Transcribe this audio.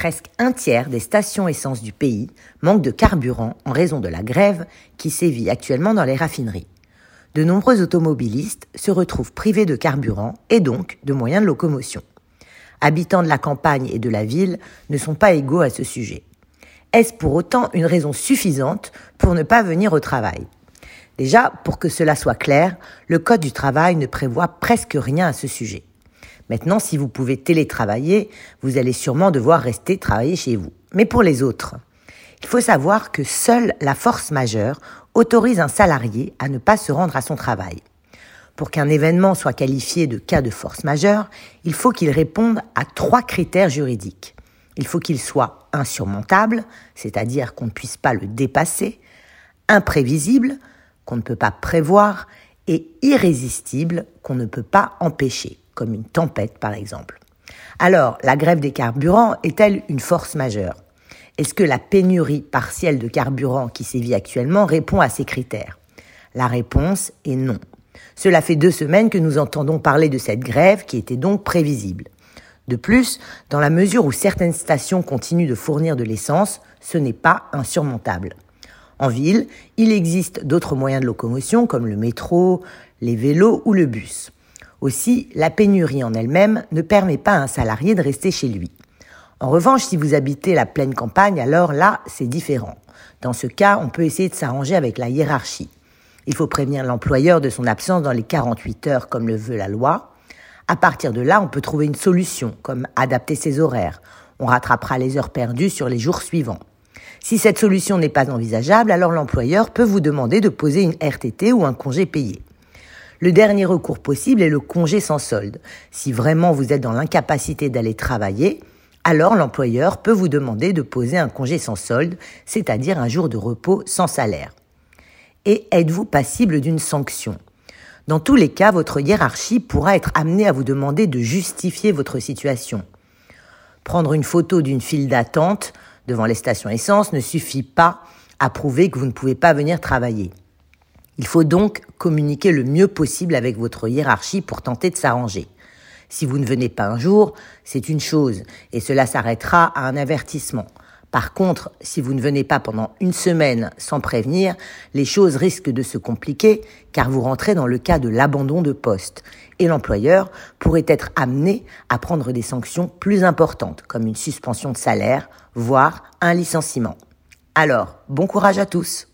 Presque un tiers des stations essence du pays manquent de carburant en raison de la grève qui sévit actuellement dans les raffineries. De nombreux automobilistes se retrouvent privés de carburant et donc de moyens de locomotion. Habitants de la campagne et de la ville ne sont pas égaux à ce sujet. Est-ce pour autant une raison suffisante pour ne pas venir au travail? Déjà, pour que cela soit clair, le Code du travail ne prévoit presque rien à ce sujet. Maintenant, si vous pouvez télétravailler, vous allez sûrement devoir rester travailler chez vous. Mais pour les autres, il faut savoir que seule la force majeure autorise un salarié à ne pas se rendre à son travail. Pour qu'un événement soit qualifié de cas de force majeure, il faut qu'il réponde à trois critères juridiques. Il faut qu'il soit insurmontable, c'est-à-dire qu'on ne puisse pas le dépasser, imprévisible, qu'on ne peut pas prévoir, et irrésistible, qu'on ne peut pas empêcher comme une tempête par exemple. Alors, la grève des carburants est-elle une force majeure? Est-ce que la pénurie partielle de carburant qui sévit actuellement répond à ces critères? La réponse est non. Cela fait deux semaines que nous entendons parler de cette grève qui était donc prévisible. De plus, dans la mesure où certaines stations continuent de fournir de l'essence, ce n'est pas insurmontable. En ville, il existe d'autres moyens de locomotion comme le métro, les vélos ou le bus. Aussi, la pénurie en elle-même ne permet pas à un salarié de rester chez lui. En revanche, si vous habitez la pleine campagne, alors là, c'est différent. Dans ce cas, on peut essayer de s'arranger avec la hiérarchie. Il faut prévenir l'employeur de son absence dans les 48 heures comme le veut la loi. À partir de là, on peut trouver une solution, comme adapter ses horaires. On rattrapera les heures perdues sur les jours suivants. Si cette solution n'est pas envisageable, alors l'employeur peut vous demander de poser une RTT ou un congé payé. Le dernier recours possible est le congé sans solde. Si vraiment vous êtes dans l'incapacité d'aller travailler, alors l'employeur peut vous demander de poser un congé sans solde, c'est-à-dire un jour de repos sans salaire. Et êtes-vous passible d'une sanction? Dans tous les cas, votre hiérarchie pourra être amenée à vous demander de justifier votre situation. Prendre une photo d'une file d'attente devant les stations essence ne suffit pas à prouver que vous ne pouvez pas venir travailler. Il faut donc communiquer le mieux possible avec votre hiérarchie pour tenter de s'arranger. Si vous ne venez pas un jour, c'est une chose, et cela s'arrêtera à un avertissement. Par contre, si vous ne venez pas pendant une semaine sans prévenir, les choses risquent de se compliquer car vous rentrez dans le cas de l'abandon de poste et l'employeur pourrait être amené à prendre des sanctions plus importantes comme une suspension de salaire, voire un licenciement. Alors, bon courage à tous